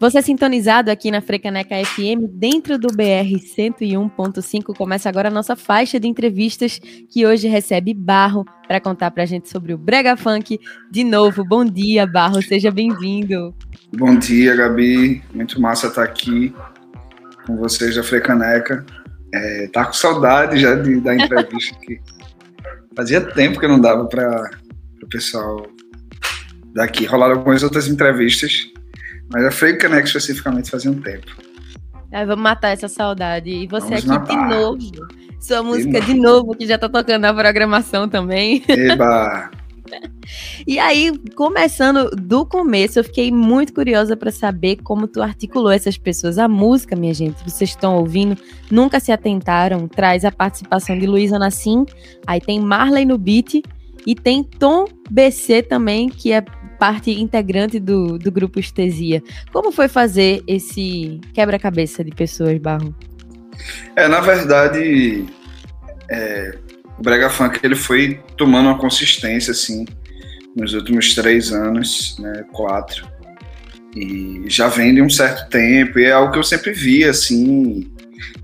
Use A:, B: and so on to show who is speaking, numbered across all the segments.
A: Você é sintonizado aqui na Frecaneca FM, dentro do BR 101.5. Começa agora a nossa faixa de entrevistas, que hoje recebe Barro para contar para a gente sobre o Brega Funk. De novo, bom dia, Barro, seja bem-vindo.
B: Bom dia, Gabi. Muito massa estar aqui com vocês da Frecaneca. É, tá com saudade já de, da entrevista aqui. Fazia tempo que não dava para o pessoal daqui. Rolaram algumas outras entrevistas mas a Freio Caneco especificamente fazia um tempo.
A: É, vamos matar essa saudade. E você vamos aqui matar. de novo. Sua música de novo. de novo, que já tá tocando na programação também.
B: Eba!
A: E aí, começando do começo, eu fiquei muito curiosa para saber como tu articulou essas pessoas. A música, minha gente, vocês estão ouvindo, nunca se atentaram, traz a participação de Luísa Nassim, aí tem Marley no beat e tem Tom BC também, que é parte integrante do, do grupo Estesia. Como foi fazer esse quebra-cabeça de pessoas, Barro?
B: É, na verdade, é, o Brega Funk ele foi tomando uma consistência, assim, nos últimos três anos, né, quatro, e já vem de um certo tempo, e é algo que eu sempre via, assim,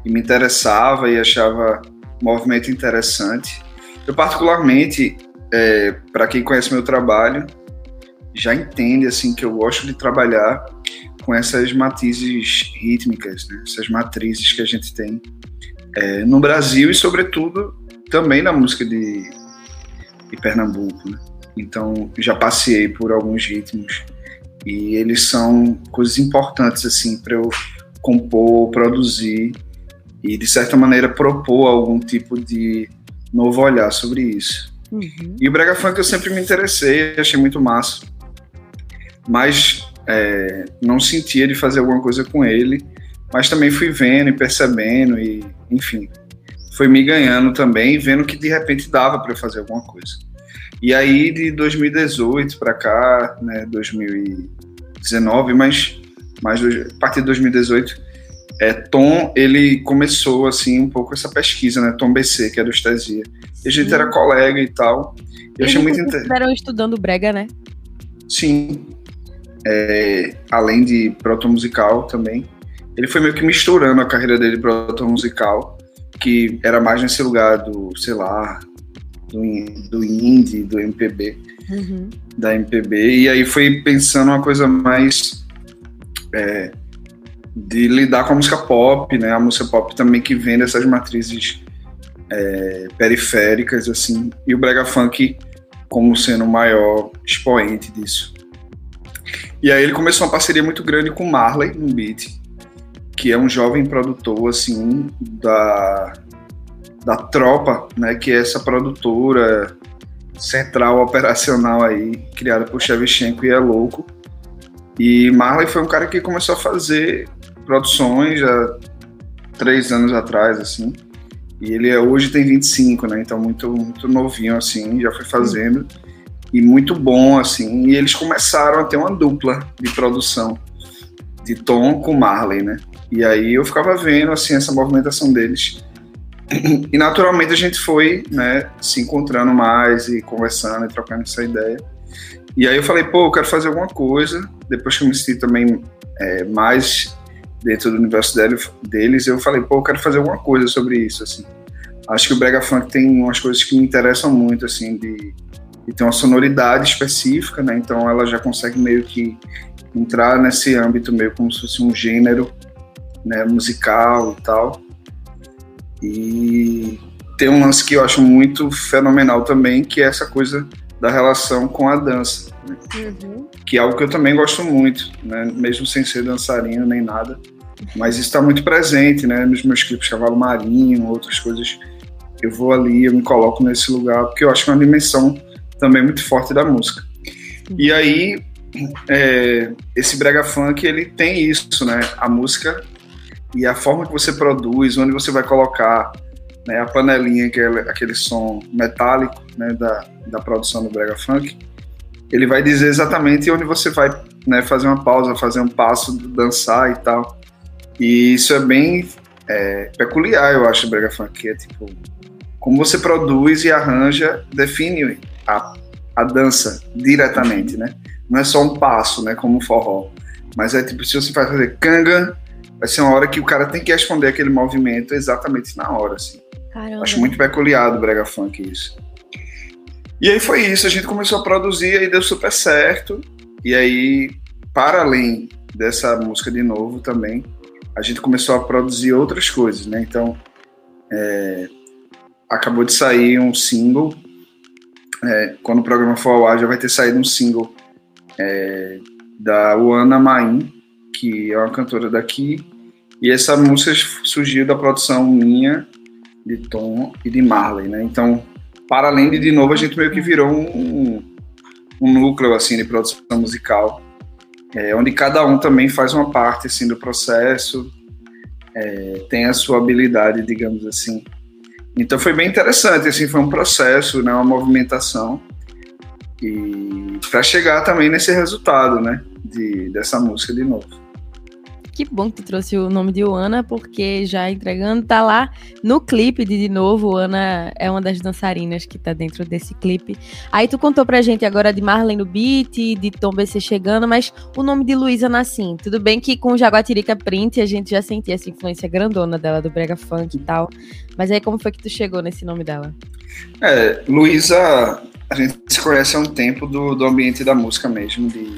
B: e me interessava e achava um movimento interessante. Eu, particularmente, é, para quem conhece meu trabalho, já entende assim que eu gosto de trabalhar com essas matizes rítmicas, né? essas matrizes que a gente tem é, no Brasil e, sobretudo, também na música de, de Pernambuco. Né? Então, já passei por alguns ritmos e eles são coisas importantes assim para eu compor, produzir e, de certa maneira, propor algum tipo de novo olhar sobre isso. Uhum. E o Brega Funk eu sempre me interessei, achei muito massa mas é, não sentia de fazer alguma coisa com ele, mas também fui vendo e percebendo e, enfim, foi me ganhando também, vendo que de repente dava para fazer alguma coisa. E aí de 2018 para cá, né, 2019, mas, mas a partir de 2018, é, Tom, ele começou assim um pouco essa pesquisa, né, Tom BC, que é do Estesia. E a gente era colega e tal.
A: Eu achei muito interessante. estudando brega, né?
B: Sim, é, além de proto musical também. Ele foi meio que misturando a carreira dele proto musical, que era mais nesse lugar do, sei lá, do, do indie, do MPB, uhum. da MPB, e aí foi pensando uma coisa mais é, de lidar com a música pop, né? A música pop também que vem dessas matrizes é, periféricas, assim, e o brega funk como sendo o maior expoente disso. E aí ele começou uma parceria muito grande com Marley no beat, que é um jovem produtor assim da da tropa, né, que é essa produtora central operacional aí criada por Shevchenko e é louco. E Marley foi um cara que começou a fazer produções há três anos atrás, assim. E ele é, hoje tem 25, né? Então muito muito novinho assim, já foi fazendo e muito bom, assim. E eles começaram a ter uma dupla de produção de Tom com Marley, né? E aí eu ficava vendo, assim, essa movimentação deles. E naturalmente a gente foi, né, se encontrando mais e conversando e trocando essa ideia. E aí eu falei, pô, eu quero fazer alguma coisa. Depois que eu me senti também é, mais dentro do universo deles, eu falei, pô, eu quero fazer alguma coisa sobre isso, assim. Acho que o Brega Funk tem umas coisas que me interessam muito, assim, de e tem uma sonoridade específica, né? Então ela já consegue meio que entrar nesse âmbito meio como se fosse um gênero, né, musical e tal. E tem um lance que eu acho muito fenomenal também, que é essa coisa da relação com a dança, né? uhum. que é algo que eu também gosto muito, né? Mesmo sem ser dançarino nem nada, mas isso está muito presente, né? Nos meus clipes Cavalo Marinho, outras coisas. Eu vou ali, eu me coloco nesse lugar porque eu acho que é uma dimensão também muito forte da música. E aí, é, esse brega funk, ele tem isso, né? A música e a forma que você produz, onde você vai colocar né, a panelinha, que é aquele som metálico né, da, da produção do brega funk, ele vai dizer exatamente onde você vai né, fazer uma pausa, fazer um passo, dançar e tal. E isso é bem é, peculiar, eu acho, do brega funk, que é tipo como você produz e arranja define a, a dança diretamente, né? Não é só um passo, né? Como um forró. Mas é tipo, se você faz fazer canga, vai ser uma hora que o cara tem que responder aquele movimento exatamente na hora, assim. Caramba. Acho muito peculiar do brega funk isso. E aí foi isso, a gente começou a produzir e deu super certo. E aí, para além dessa música de novo também, a gente começou a produzir outras coisas, né? Então, é, acabou de sair um single. É, quando o programa for ao ar, já vai ter saído um single é, da Uana Maim, que é uma cantora daqui. E essa música surgiu da produção minha, de Tom e de Marley, né? Então, para além de, de novo, a gente meio que virou um, um núcleo, assim, de produção musical, é, onde cada um também faz uma parte, assim, do processo, é, tem a sua habilidade, digamos assim. Então foi bem interessante, assim, foi um processo, né, uma movimentação, e para chegar também nesse resultado, né, de, dessa música de novo.
A: Que bom que tu trouxe o nome de Ana, porque já entregando, tá lá no clipe de De Novo. Ana é uma das dançarinas que tá dentro desse clipe. Aí tu contou pra gente agora de Marlene no beat, de Tom BC chegando, mas o nome de Luísa Nassim. Tudo bem que com Jaguatirica Print a gente já sentia essa influência grandona dela, do Brega Funk e tal. Mas aí como foi que tu chegou nesse nome dela?
B: É, Luísa, a gente se conhece há um tempo do, do ambiente da música mesmo, de.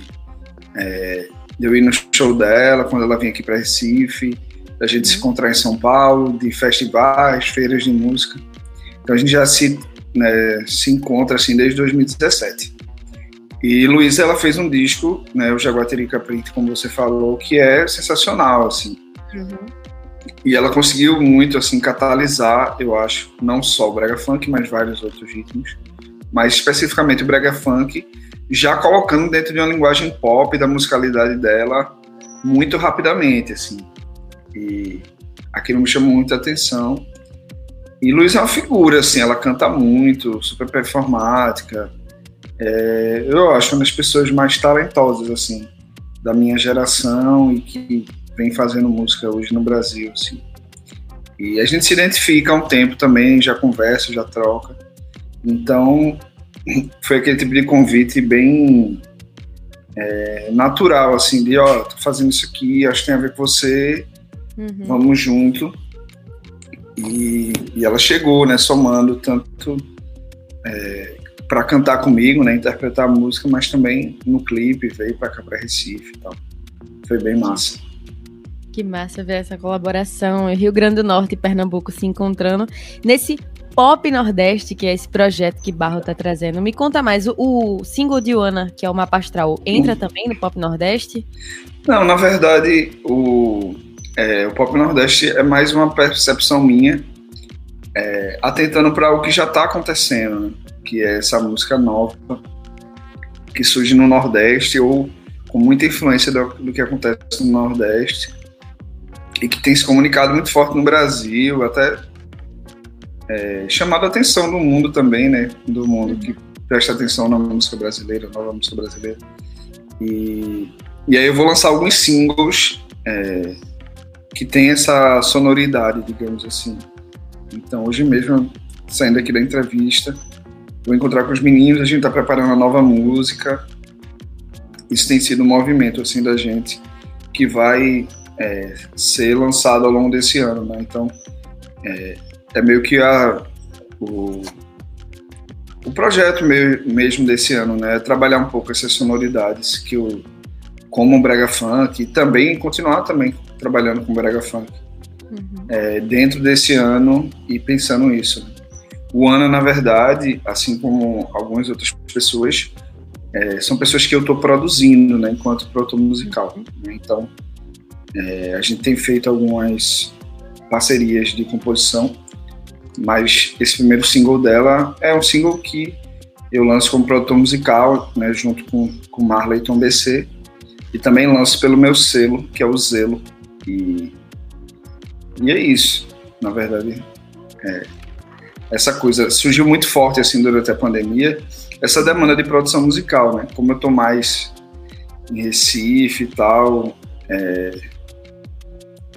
B: É, de eu ir no show dela, quando ela vinha aqui para Recife, da gente uhum. se encontrar em São Paulo, de festivais, feiras de música. Então a gente já se, né, se encontra assim desde 2017. E Luísa, ela fez um disco, né, o Jaguatirica Print, como você falou, que é sensacional, assim. Uhum. E ela conseguiu muito, assim, catalisar, eu acho, não só o brega funk, mas vários outros ritmos, mas especificamente o brega funk, já colocando dentro de uma linguagem pop da musicalidade dela muito rapidamente, assim. E aquilo me chamou muita atenção. E Luiz é uma figura, assim, ela canta muito, super performática. É, eu acho uma das pessoas mais talentosas, assim, da minha geração e que vem fazendo música hoje no Brasil, assim. E a gente se identifica há um tempo também, já conversa, já troca. Então, foi aquele tipo de convite bem é, natural, assim, de, ó, tô fazendo isso aqui, acho que tem a ver com você, uhum. vamos junto. E, e, ela chegou, né, somando tanto é, para cantar comigo, né, interpretar a música, mas também no clipe, veio para cá, para Recife e tal. Foi bem massa.
A: Que massa ver essa colaboração, Rio Grande do Norte e Pernambuco se encontrando nesse Pop Nordeste, que é esse projeto que Barro tá trazendo. Me conta mais, o, o single de Ana, que é o Mapa Astral, entra também no Pop Nordeste?
B: Não, na verdade, o, é, o Pop Nordeste é mais uma percepção minha, é, atentando para o que já está acontecendo, né? que é essa música nova que surge no Nordeste ou com muita influência do, do que acontece no Nordeste e que tem se comunicado muito forte no Brasil, até é, chamado a atenção do mundo também, né? Do mundo que presta atenção na música brasileira, nova música brasileira. E, e aí eu vou lançar alguns singles é, que tem essa sonoridade, digamos assim. Então hoje mesmo, saindo aqui da entrevista, vou encontrar com os meninos, a gente está preparando uma nova música. Isso tem sido um movimento assim da gente que vai é, ser lançado ao longo desse ano, né? Então é, é meio que a, o, o projeto mesmo desse ano, né? É trabalhar um pouco essas sonoridades que o como o brega funk e também continuar também trabalhando com brega funk uhum. é, dentro desse ano e pensando nisso. O Ana, na verdade, assim como algumas outras pessoas, é, são pessoas que eu estou produzindo, né, enquanto produtor musical. Uhum. Né? Então, é, a gente tem feito algumas parcerias de composição mas esse primeiro single dela é um single que eu lanço como produtor musical, né, junto com, com Marley Tom BC, e também lanço pelo meu selo, que é o Zelo. E, e é isso, na verdade. É, essa coisa surgiu muito forte assim durante a pandemia, essa demanda de produção musical, né? Como eu tô mais em Recife e tal, é,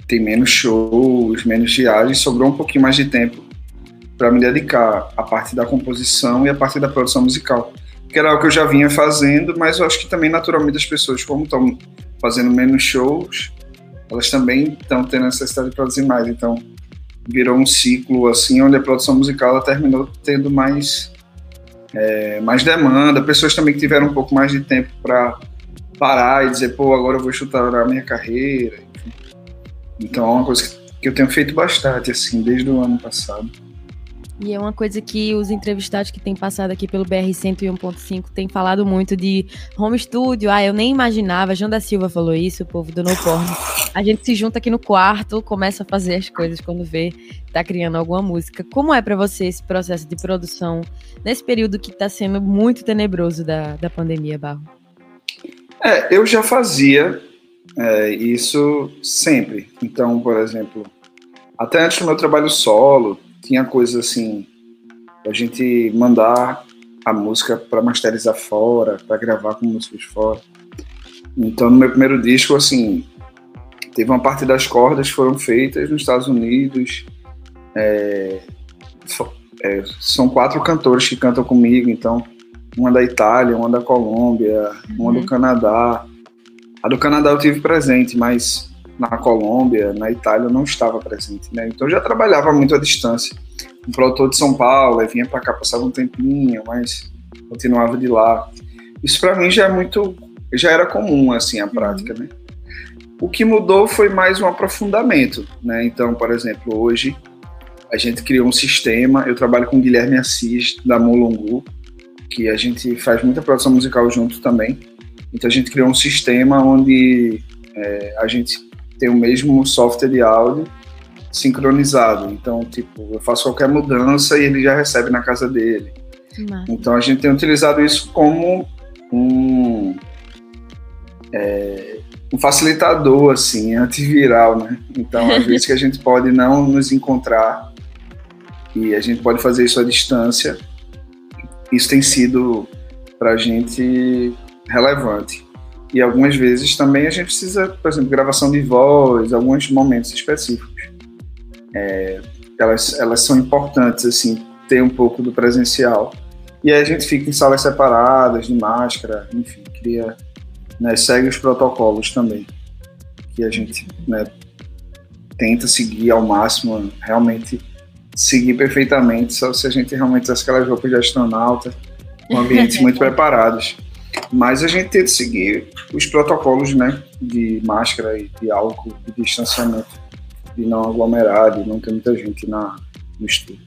B: tem menos shows, menos viagens, sobrou um pouquinho mais de tempo para me dedicar à parte da composição e à parte da produção musical. que era o que eu já vinha fazendo, mas eu acho que também naturalmente as pessoas, como estão fazendo menos shows, elas também estão tendo necessidade de produzir mais. Então, virou um ciclo assim, onde a produção musical ela terminou tendo mais, é, mais demanda. Pessoas também que tiveram um pouco mais de tempo para parar e dizer, pô, agora eu vou chutar a minha carreira. Então, é uma coisa que eu tenho feito bastante, assim, desde o ano passado.
A: E é uma coisa que os entrevistados que têm passado aqui pelo BR 101.5 têm falado muito de home studio. Ah, eu nem imaginava. João da Silva falou isso, o povo do No Porno. A gente se junta aqui no quarto, começa a fazer as coisas quando vê, tá criando alguma música. Como é para você esse processo de produção nesse período que tá sendo muito tenebroso da, da pandemia, Barro?
B: É, eu já fazia é, isso sempre. Então, por exemplo, até antes do meu trabalho solo, tinha coisa assim, a gente mandar a música para masterizar fora, para gravar com músicos fora. Então, no meu primeiro disco, assim, teve uma parte das cordas foram feitas nos Estados Unidos. É, é, são quatro cantores que cantam comigo, então uma da Itália, uma da Colômbia, uma uhum. do Canadá. A do Canadá eu tive presente, mas na Colômbia, na Itália, não estava presente, né? Então já trabalhava muito à distância. Um produtor de São Paulo, vinha para cá, passava um tempinho, mas continuava de lá. Isso para mim já é muito, já era comum assim a prática, né? O que mudou foi mais um aprofundamento, né? Então, por exemplo, hoje a gente criou um sistema. Eu trabalho com o Guilherme Assis da Molongu, que a gente faz muita produção musical junto também. Então a gente criou um sistema onde é, a gente tem o mesmo software de áudio sincronizado. Então, tipo, eu faço qualquer mudança e ele já recebe na casa dele. Então, a gente tem utilizado isso como um, é, um facilitador, assim, antiviral, né? Então, às vezes que a gente pode não nos encontrar e a gente pode fazer isso à distância, isso tem sido para a gente relevante. E algumas vezes também a gente precisa, por exemplo, gravação de voz, alguns momentos específicos. É, elas, elas são importantes, assim, ter um pouco do presencial. E aí a gente fica em salas separadas, de máscara, enfim, cria, né, segue os protocolos também. Que a gente né, tenta seguir ao máximo, realmente seguir perfeitamente, só se a gente realmente usa aquelas roupas de astronauta, com ambientes muito preparados. Mas a gente tem que seguir os protocolos, né, de máscara e de álcool, de distanciamento, de não aglomerar, de não ter muita gente na, no estúdio.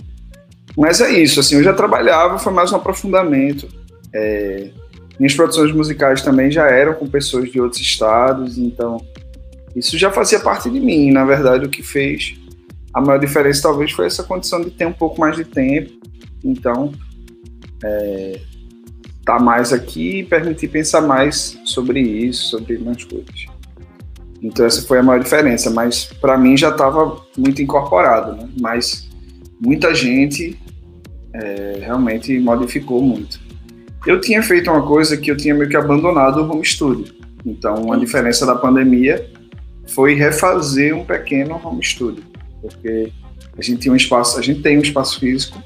B: Mas é isso, assim, eu já trabalhava, foi mais um aprofundamento. É, minhas produções musicais também já eram com pessoas de outros estados, então isso já fazia parte de mim. Na verdade, o que fez a maior diferença talvez foi essa condição de ter um pouco mais de tempo. Então, é, estar tá mais aqui e permitir pensar mais sobre isso, sobre mais coisas. Então essa foi a maior diferença, mas para mim já estava muito incorporado, né? Mas muita gente é, realmente modificou muito. Eu tinha feito uma coisa que eu tinha meio que abandonado o home studio. Então a diferença da pandemia foi refazer um pequeno home studio, porque a gente tinha um espaço, a gente tem um espaço físico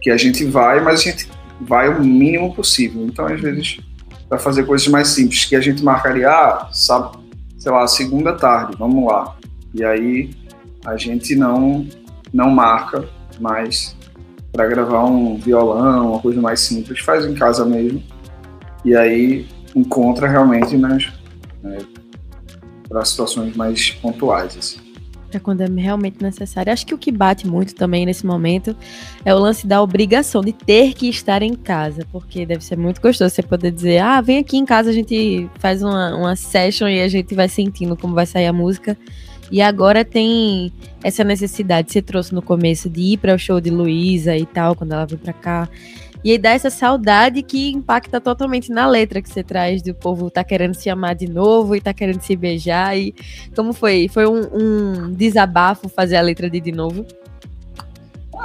B: que a gente vai, mas a gente vai o mínimo possível. Então, às vezes, para fazer coisas mais simples, que a gente marcaria, ah, sabe, sei lá, segunda tarde, vamos lá. E aí a gente não não marca mais para gravar um violão, uma coisa mais simples, faz em casa mesmo. E aí encontra realmente nas né, para situações mais pontuais assim
A: para quando é realmente necessário. Acho que o que bate muito também nesse momento é o lance da obrigação de ter que estar em casa, porque deve ser muito gostoso você poder dizer: ah, vem aqui em casa, a gente faz uma, uma session e a gente vai sentindo como vai sair a música. E agora tem essa necessidade, você trouxe no começo, de ir para o show de Luísa e tal, quando ela veio para cá. E aí dá essa saudade que impacta totalmente na letra que você traz do povo tá querendo se amar de novo e tá querendo se beijar. E como foi? Foi um, um desabafo fazer a letra de de novo?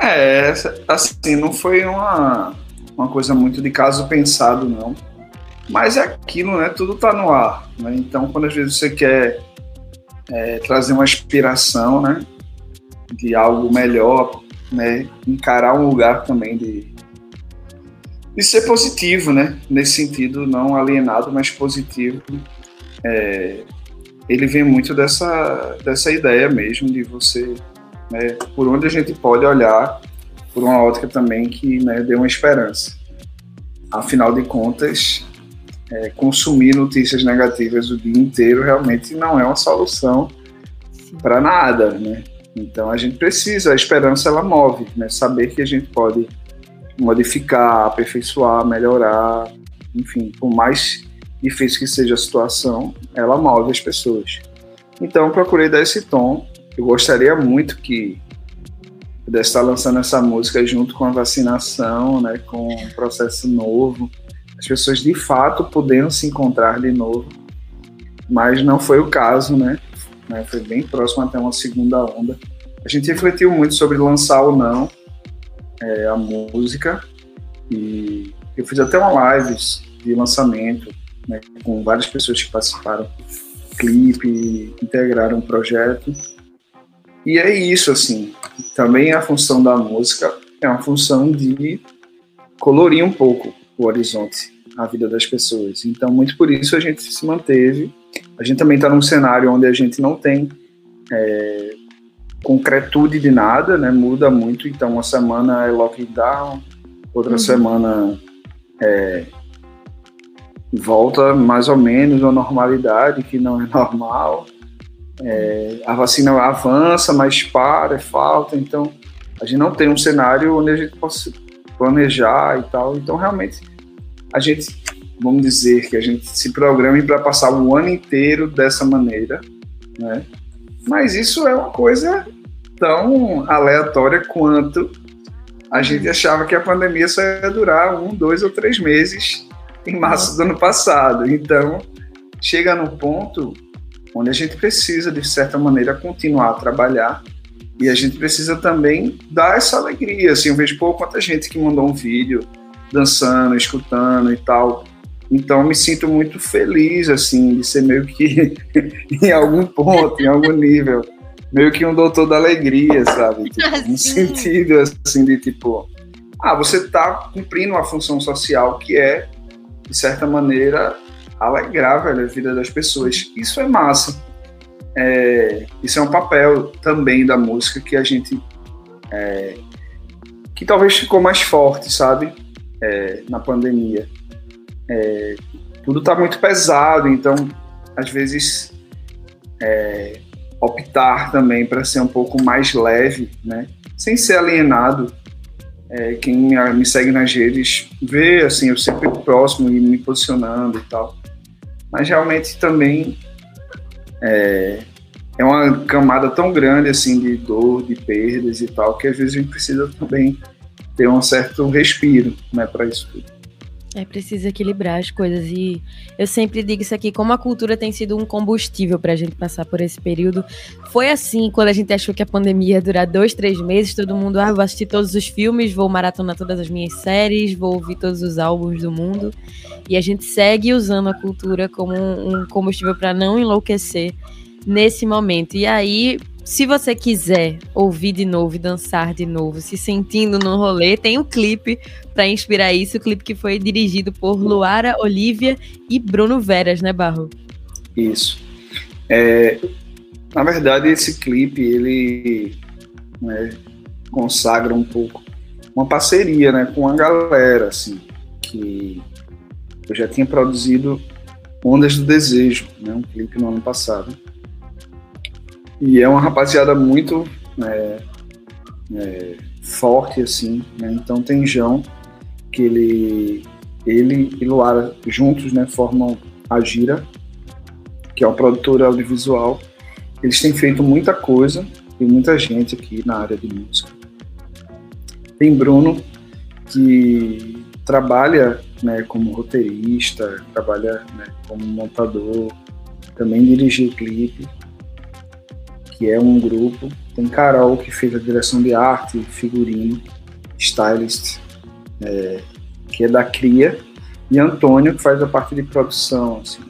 B: É, assim, não foi uma, uma coisa muito de caso pensado, não. Mas é aquilo, né? Tudo tá no ar. Né? Então, quando às vezes você quer é, trazer uma inspiração, né? De algo melhor, né? Encarar um lugar também de, de ser positivo, né? Nesse sentido, não alienado, mas positivo. É, ele vem muito dessa, dessa ideia mesmo de você, né, por onde a gente pode olhar, por uma ótica também que né, dê uma esperança. Afinal de contas, é, consumir notícias negativas o dia inteiro realmente não é uma solução para nada, né? Então a gente precisa, a esperança ela move, né? Saber que a gente pode modificar, aperfeiçoar, melhorar, enfim, por mais difícil que seja a situação, ela move as pessoas. Então procurei dar esse tom. Eu gostaria muito que pudesse estar lançando essa música junto com a vacinação, né, com um processo novo, as pessoas de fato podendo se encontrar de novo, mas não foi o caso, né? né? Foi bem próximo até uma segunda onda. A gente refletiu muito sobre lançar ou não é, a música e eu fiz até uma live de lançamento né, com várias pessoas que participaram clipe, integraram o projeto. E é isso, assim. Também a função da música é uma função de colorir um pouco o horizonte, a vida das pessoas. Então, muito por isso a gente se manteve. A gente também está num cenário onde a gente não tem é, concretude de nada, né? Muda muito. Então, uma semana é lockdown, outra uhum. semana é, volta mais ou menos à normalidade, que não é normal. É, a vacina avança, mas para, falta. Então, a gente não tem um cenário onde a gente possa planejar e tal. Então, realmente, a gente, vamos dizer que a gente se programe para passar o ano inteiro dessa maneira, né? Mas isso é uma coisa tão aleatória quanto a gente achava que a pandemia só ia durar um, dois ou três meses em março do ano passado. Então, chega no ponto onde a gente precisa, de certa maneira, continuar a trabalhar e a gente precisa também dar essa alegria. Assim, eu vejo, pô, quanta gente que mandou um vídeo dançando, escutando e tal. Então, me sinto muito feliz, assim, de ser meio que em algum ponto, em algum nível, meio que um doutor da alegria, sabe? Tipo, no sentido, assim, de tipo, ah, você está cumprindo uma função social que é, de certa maneira, alegrar velho, a vida das pessoas. Isso é massa. É, isso é um papel também da música que a gente. É, que talvez ficou mais forte, sabe? É, na pandemia. É, tudo está muito pesado, então, às vezes, é, optar também para ser um pouco mais leve, né? Sem ser alienado. É, quem me segue nas redes vê, assim, eu sempre próximo e me posicionando e tal. Mas realmente também é, é uma camada tão grande assim de dor, de perdas e tal, que às vezes a gente precisa também ter um certo respiro, né, para isso tudo.
A: É preciso equilibrar as coisas e eu sempre digo isso aqui, como a cultura tem sido um combustível para a gente passar por esse período. Foi assim quando a gente achou que a pandemia ia durar dois, três meses, todo mundo, ah, vou assistir todos os filmes, vou maratonar todas as minhas séries, vou ouvir todos os álbuns do mundo. E a gente segue usando a cultura como um combustível para não enlouquecer nesse momento. E aí, se você quiser ouvir de novo e dançar de novo, se sentindo no rolê, tem um clipe para inspirar isso, o clipe que foi dirigido por Luara Olivia e Bruno Veras, né, Barro?
B: Isso. É, na verdade, esse clipe ele né, consagra um pouco uma parceria, né, com a galera, assim, que eu já tinha produzido Ondas do Desejo, né, um clipe no ano passado e é uma rapaziada muito é, é, forte, assim, né? Então tem João, que ele, ele e Luara juntos, né, formam a Gira, que é uma produtora audiovisual. Eles têm feito muita coisa, tem muita gente aqui na área de música. Tem Bruno, que trabalha né, como roteirista, trabalha né, como montador, também dirigiu clipe que é um grupo. Tem Carol, que fez a direção de arte, figurino, stylist, é, que é da Cria, e Antônio, que faz a parte de produção. Assim.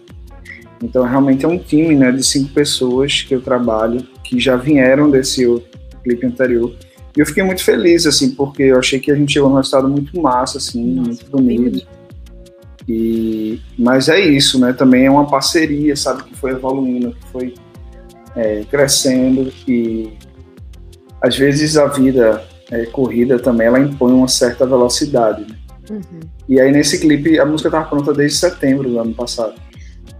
B: Então, realmente é um time né, de cinco pessoas que eu trabalho, que já vieram desse clipe anterior. E eu fiquei muito feliz, assim, porque eu achei que a gente chegou num resultado muito massa, assim, Nossa, muito bonito. E, mas é isso, né? Também é uma parceria, sabe, que foi evoluindo, que foi é, crescendo e às vezes a vida é, corrida também ela impõe uma certa velocidade. Né? Uhum. E aí nesse clipe a música estava pronta desde setembro do ano passado.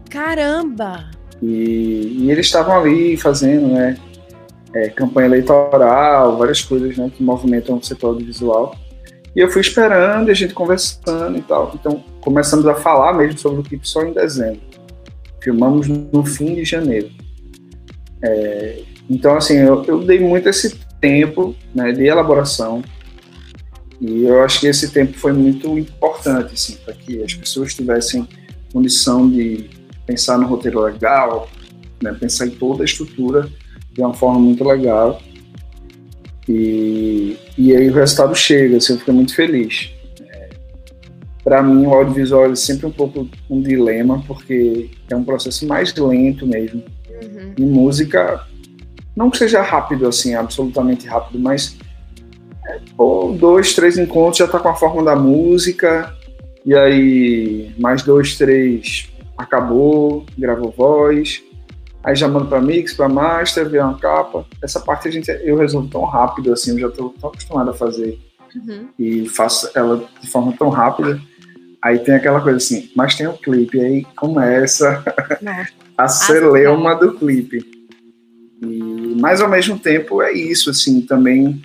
A: Caramba!
B: E, e eles estavam ali fazendo, né? é, campanha eleitoral, várias coisas né, que movimentam o setor audiovisual. E eu fui esperando, e a gente conversando e tal. Então, começamos a falar mesmo sobre o clipe só em dezembro. Filmamos no fim de janeiro. É, então, assim, eu, eu, dei muito esse tempo né, de elaboração. E eu acho que esse tempo foi muito importante, assim, para que as pessoas tivessem condição de pensar no roteiro legal, né, pensar em toda a estrutura de uma forma muito legal. E, e aí o resultado chega, assim, eu fico muito feliz. É, Para mim, o audiovisual é sempre um pouco um dilema, porque é um processo mais lento mesmo. Uhum. E música, não que seja rápido, assim, absolutamente rápido, mas é, pô, dois, três encontros já tá com a forma da música, e aí mais dois, três acabou, gravou voz, aí já mando para mix, para master, ver uma capa. Essa parte a gente eu resolvo tão rápido assim, eu já estou tão acostumado a fazer uhum. e faço ela de forma tão rápida. Aí tem aquela coisa assim, mas tem o um clipe, aí começa a celeuma do clipe. E, mas ao mesmo tempo é isso, assim, também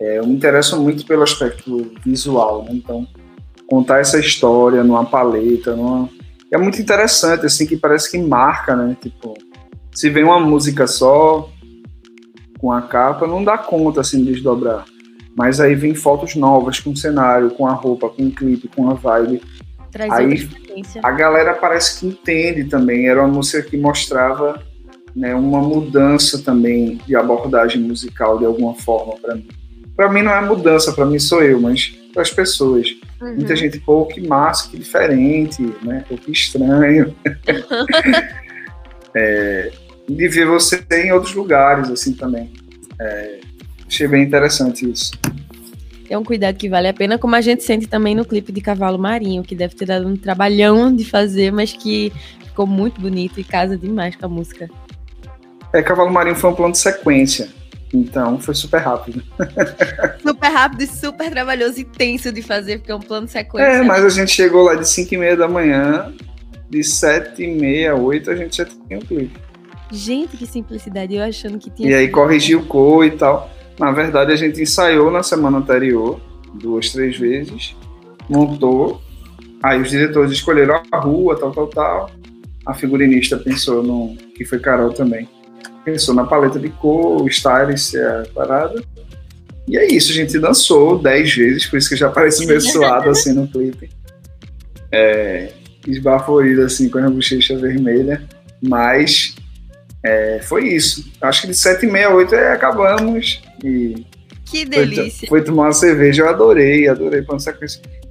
B: é, eu me interesso muito pelo aspecto visual, né? então contar essa história numa paleta, numa é muito interessante, assim, que parece que marca, né? Tipo, se vem uma música só, com a capa, não dá conta, assim, de desdobrar. Mas aí vem fotos novas, com o cenário, com a roupa, com o clipe, com a vibe. Traz aí a galera parece que entende também. Era uma música que mostrava né, uma mudança também de abordagem musical de alguma forma para mim. Para mim não é mudança, para mim sou eu, mas para as pessoas. Uhum. Muita gente, pô, que massa, que diferente, né? Pô, que estranho. é, de ver você em outros lugares, assim, também. É, achei bem interessante isso.
A: É um cuidado que vale a pena, como a gente sente também no clipe de Cavalo Marinho, que deve ter dado um trabalhão de fazer, mas que ficou muito bonito e casa demais com a música.
B: É, Cavalo Marinho foi um plano de sequência. Então foi super rápido.
A: super rápido e super trabalhoso e tenso de fazer, porque é um plano sequência.
B: É, mas a gente chegou lá de 5 e meia da manhã, de 7 e meia, 8 a gente já tinha o um clipe.
A: Gente, que simplicidade, eu achando que tinha.
B: E aí corrigiu o cor e tal. Na verdade, a gente ensaiou na semana anterior, duas, três vezes, montou. Aí os diretores escolheram a rua, tal, tal, tal. A figurinista pensou no. que foi Carol também pensou na paleta de cor, o stylist, a parada. E é isso, a gente dançou dez vezes, por isso que já parece meio suado assim no clipe. É, esbaforido assim com a bochecha vermelha, mas é, foi isso. Acho que de sete e meia, oito é, acabamos e
A: que delícia.
B: Foi, foi, tomar uma cerveja, eu adorei, adorei.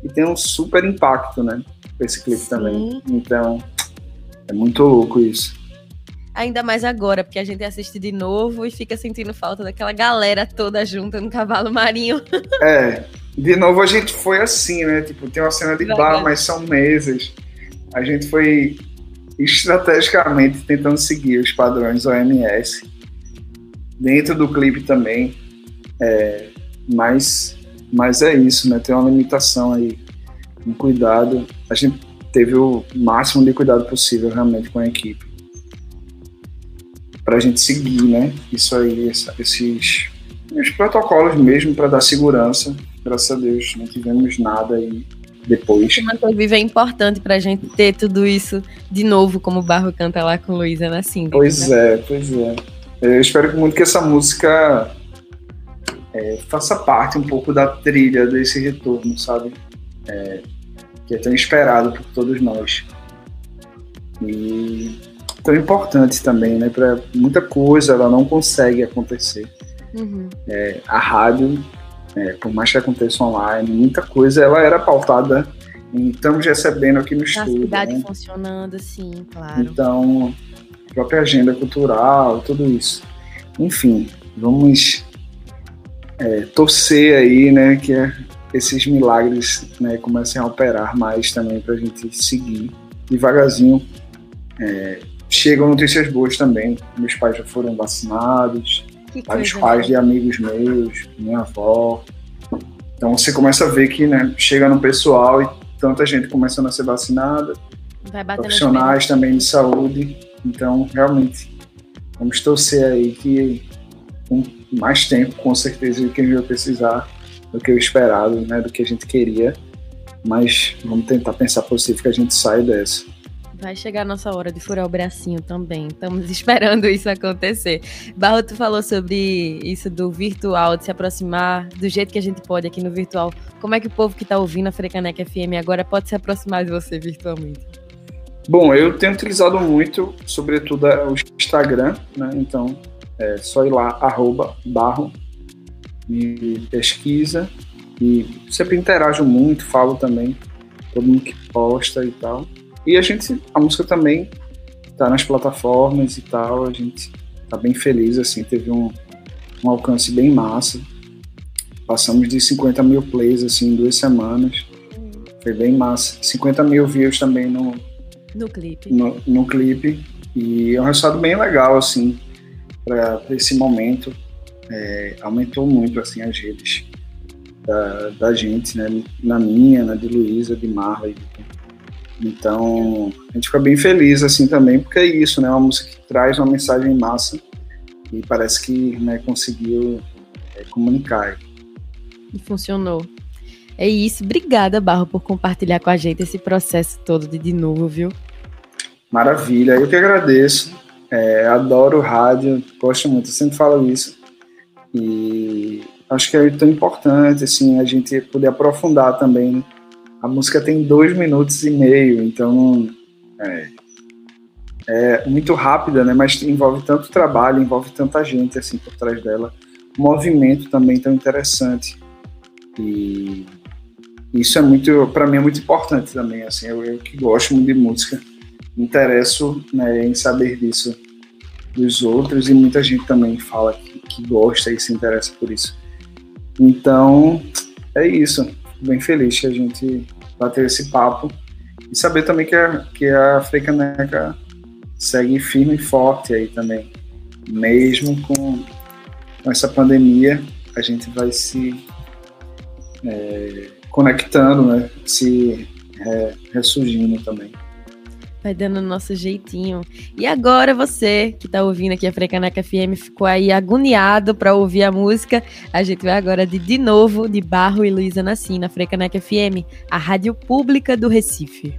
B: E tem um super impacto, né? Esse clipe Sim. também. Então, é muito louco isso.
A: Ainda mais agora, porque a gente assiste de novo e fica sentindo falta daquela galera toda junta no cavalo marinho.
B: É, de novo a gente foi assim, né? Tipo, tem uma cena de bar, mas são meses. A gente foi estrategicamente tentando seguir os padrões OMS. Dentro do clipe também. É, mas, mas é isso, né? Tem uma limitação aí, um cuidado. A gente teve o máximo de cuidado possível realmente com a equipe para a gente seguir, né? Isso aí, essa, esses os protocolos mesmo para dar segurança. Graças a Deus, não tivemos nada aí depois.
A: O manter vivo é importante para a gente ter tudo isso de novo, como o Barro canta lá com Luísa na Cindy.
B: Pois né? é, pois é. Eu espero muito que essa música é, faça parte um pouco da trilha desse retorno, sabe? É, que é tão esperado por todos nós. E tão importante também, né? Para muita coisa ela não consegue acontecer. Uhum. É, a rádio, é, por mais que aconteça online, muita coisa ela era pautada em estamos recebendo aqui no estúdio. A
A: cidade né? funcionando, sim, claro.
B: Então, própria agenda cultural, tudo isso. Enfim, vamos é, torcer aí, né, que esses milagres né, comecem a operar mais também para a gente seguir devagarzinho. É, chegam notícias boas também. Meus pais já foram vacinados, que vários pais de amigos meus, minha avó. Então você começa a ver que né, chega no pessoal e tanta gente começando a ser vacinada, profissionais também de saúde. Então, realmente, vamos torcer aí que com mais tempo, com certeza, do que a gente vai precisar, do que o esperado, né, do que a gente queria. Mas vamos tentar pensar positivo que a gente saia dessa.
A: Vai chegar a nossa hora de furar o bracinho também. Estamos esperando isso acontecer. Barro, tu falou sobre isso do virtual, de se aproximar do jeito que a gente pode aqui no virtual. Como é que o povo que está ouvindo a Frecanec FM agora pode se aproximar de você virtualmente?
B: Bom, eu tenho utilizado muito, sobretudo, o Instagram, né? Então, é só ir lá, arroba, barro, me pesquisa e sempre interajo muito, falo também, todo mundo que posta e tal. E a gente, a música também tá nas plataformas e tal, a gente tá bem feliz, assim, teve um, um alcance bem massa. Passamos de 50 mil plays, assim, em duas semanas. Foi bem massa. 50 mil views também no,
A: no clipe.
B: No, no clipe. E é um resultado bem legal, assim, para esse momento. É, aumentou muito, assim, as redes da, da gente, né? Na minha, na de Luísa, de Marla e de então, a gente fica bem feliz assim também, porque é isso, né? Uma música que traz uma mensagem em massa e parece que né, conseguiu é, comunicar.
A: E funcionou. É isso. Obrigada, Barro, por compartilhar com a gente esse processo todo de de novo, viu?
B: Maravilha. Eu que agradeço. É, adoro rádio, gosto muito, eu sempre falo isso. E acho que é tão importante assim, a gente poder aprofundar também né? A música tem dois minutos e meio, então é, é, muito rápida, né? Mas envolve tanto trabalho, envolve tanta gente assim por trás dela, movimento também tão interessante e isso é muito, para mim é muito importante também, assim. Eu, eu que gosto muito de música, me interesso né, em saber disso dos outros e muita gente também fala que, que gosta e se interessa por isso. Então é isso bem feliz que a gente bateu esse papo e saber também que a, que a Freicaneca segue firme e forte aí também. Mesmo com, com essa pandemia, a gente vai se é, conectando, né? se é, ressurgindo também.
A: Vai dando nosso jeitinho. E agora você que tá ouvindo aqui a Frecaneca FM ficou aí agoniado para ouvir a música. A gente vai agora de de novo de Barro e Luísa Nassim na Frecaneca FM, a rádio pública do Recife.